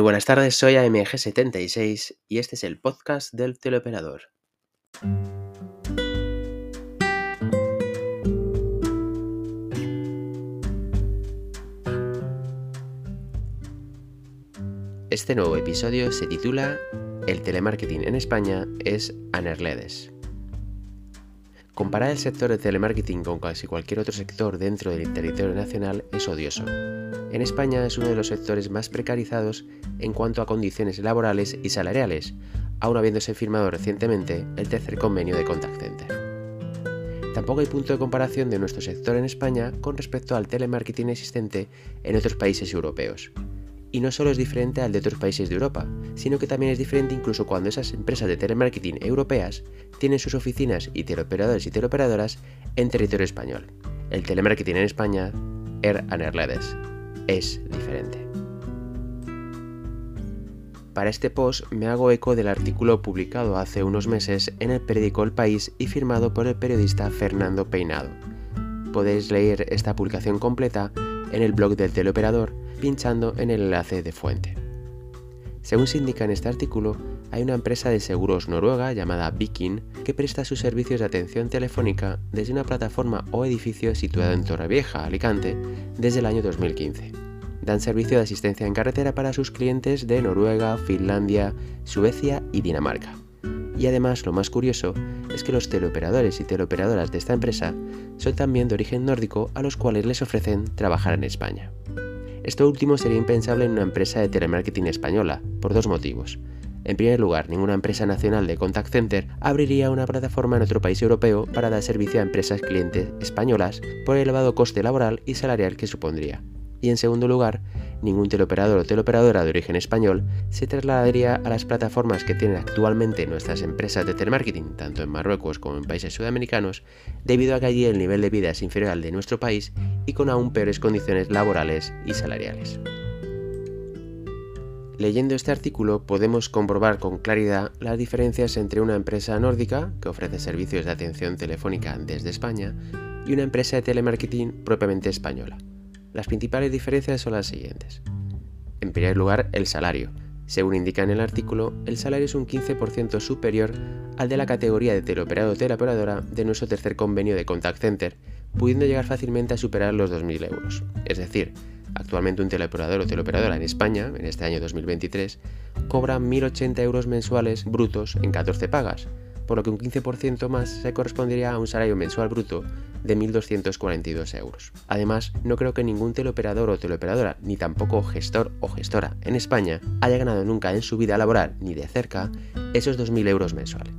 Muy buenas tardes, soy AMG76 y este es el podcast del teleoperador. Este nuevo episodio se titula El telemarketing en España es Anerledes. Comparar el sector de telemarketing con casi cualquier otro sector dentro del territorio nacional es odioso. En España es uno de los sectores más precarizados en cuanto a condiciones laborales y salariales, aun habiéndose firmado recientemente el tercer convenio de Contact Center. Tampoco hay punto de comparación de nuestro sector en España con respecto al telemarketing existente en otros países europeos. Y no solo es diferente al de otros países de Europa, sino que también es diferente incluso cuando esas empresas de telemarketing europeas tienen sus oficinas y teleoperadores y teleoperadoras en territorio español. El telemarketing en España, er anerledes, es diferente. Para este post me hago eco del artículo publicado hace unos meses en el periódico El País y firmado por el periodista Fernando Peinado. Podéis leer esta publicación completa en el blog del teleoperador pinchando en el enlace de fuente. Según se indica en este artículo, hay una empresa de seguros noruega llamada Viking que presta sus servicios de atención telefónica desde una plataforma o edificio situado en Torrevieja, Alicante, desde el año 2015. Dan servicio de asistencia en carretera para sus clientes de Noruega, Finlandia, Suecia y Dinamarca. Y además lo más curioso es que los teleoperadores y teleoperadoras de esta empresa son también de origen nórdico a los cuales les ofrecen trabajar en España. Esto último sería impensable en una empresa de telemarketing española, por dos motivos. En primer lugar, ninguna empresa nacional de contact center abriría una plataforma en otro país europeo para dar servicio a empresas clientes españolas por el elevado coste laboral y salarial que supondría y en segundo lugar, ningún teleoperador o teleoperadora de origen español se trasladaría a las plataformas que tienen actualmente nuestras empresas de telemarketing, tanto en Marruecos como en países sudamericanos, debido a que allí el nivel de vida es inferior al de nuestro país y con aún peores condiciones laborales y salariales. Leyendo este artículo podemos comprobar con claridad las diferencias entre una empresa nórdica, que ofrece servicios de atención telefónica desde España, y una empresa de telemarketing propiamente española. Las principales diferencias son las siguientes. En primer lugar, el salario. Según indica en el artículo, el salario es un 15% superior al de la categoría de teleoperador o teleoperadora de nuestro tercer convenio de Contact Center, pudiendo llegar fácilmente a superar los 2.000 euros. Es decir, actualmente un teleoperador o teleoperadora en España, en este año 2023, cobra 1.080 euros mensuales brutos en 14 pagas, por lo que un 15% más se correspondería a un salario mensual bruto de 1.242 euros. Además, no creo que ningún teleoperador o teleoperadora, ni tampoco gestor o gestora en España, haya ganado nunca en su vida laboral, ni de cerca, esos 2.000 euros mensuales.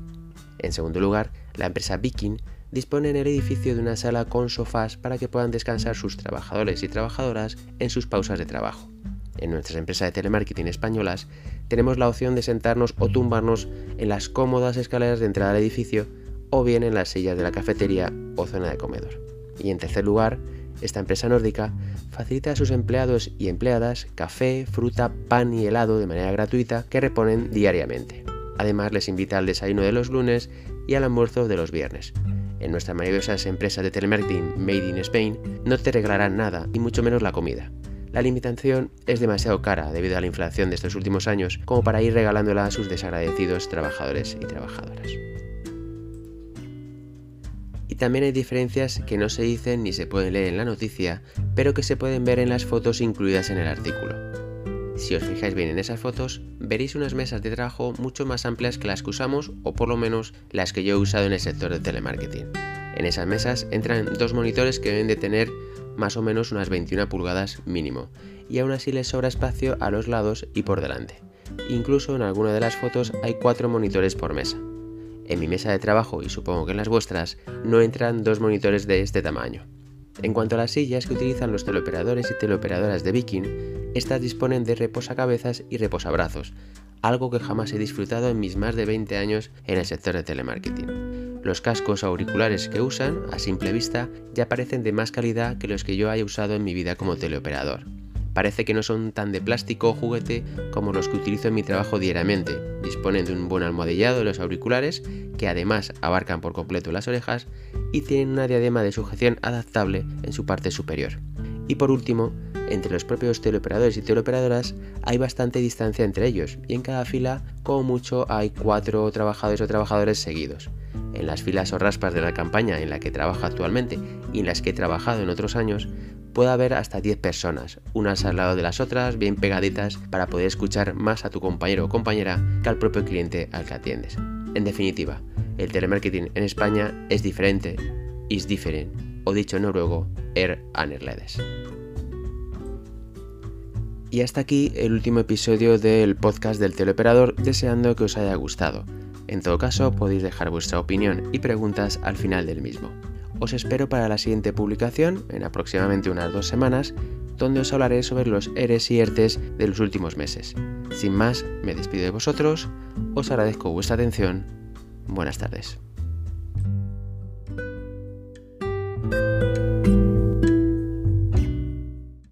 En segundo lugar, la empresa Viking dispone en el edificio de una sala con sofás para que puedan descansar sus trabajadores y trabajadoras en sus pausas de trabajo. En nuestras empresas de telemarketing españolas tenemos la opción de sentarnos o tumbarnos en las cómodas escaleras de entrada al edificio o bien en las sillas de la cafetería o zona de comedor. Y en tercer lugar, esta empresa nórdica facilita a sus empleados y empleadas café, fruta, pan y helado de manera gratuita que reponen diariamente. Además les invita al desayuno de los lunes y al almuerzo de los viernes. En nuestras maravillosas empresas de telemarketing Made in Spain no te regalarán nada y mucho menos la comida. La alimentación es demasiado cara debido a la inflación de estos últimos años como para ir regalándola a sus desagradecidos trabajadores y trabajadoras. Y también hay diferencias que no se dicen ni se pueden leer en la noticia, pero que se pueden ver en las fotos incluidas en el artículo. Si os fijáis bien en esas fotos, veréis unas mesas de trabajo mucho más amplias que las que usamos, o por lo menos las que yo he usado en el sector de telemarketing. En esas mesas entran dos monitores que deben de tener más o menos unas 21 pulgadas mínimo, y aún así les sobra espacio a los lados y por delante. Incluso en alguna de las fotos hay cuatro monitores por mesa. En mi mesa de trabajo y supongo que en las vuestras no entran dos monitores de este tamaño. En cuanto a las sillas que utilizan los teleoperadores y teleoperadoras de Viking, estas disponen de reposacabezas y reposabrazos, algo que jamás he disfrutado en mis más de 20 años en el sector de telemarketing. Los cascos auriculares que usan, a simple vista, ya parecen de más calidad que los que yo haya usado en mi vida como teleoperador. Parece que no son tan de plástico o juguete como los que utilizo en mi trabajo diariamente. Disponen de un buen almohadillado de los auriculares, que además abarcan por completo las orejas, y tienen una diadema de sujeción adaptable en su parte superior. Y por último, entre los propios teleoperadores y teleoperadoras hay bastante distancia entre ellos y en cada fila como mucho hay cuatro trabajadores o trabajadores seguidos. En las filas o raspas de la campaña en la que trabajo actualmente y en las que he trabajado en otros años, puede haber hasta 10 personas, unas al lado de las otras, bien pegaditas, para poder escuchar más a tu compañero o compañera que al propio cliente al que atiendes. En definitiva, el telemarketing en España es diferente, is different, o dicho en noruego, er annerledes. Y hasta aquí el último episodio del podcast del teleoperador, deseando que os haya gustado. En todo caso, podéis dejar vuestra opinión y preguntas al final del mismo. Os espero para la siguiente publicación, en aproximadamente unas dos semanas, donde os hablaré sobre los ERES y ERTES de los últimos meses. Sin más, me despido de vosotros, os agradezco vuestra atención, buenas tardes.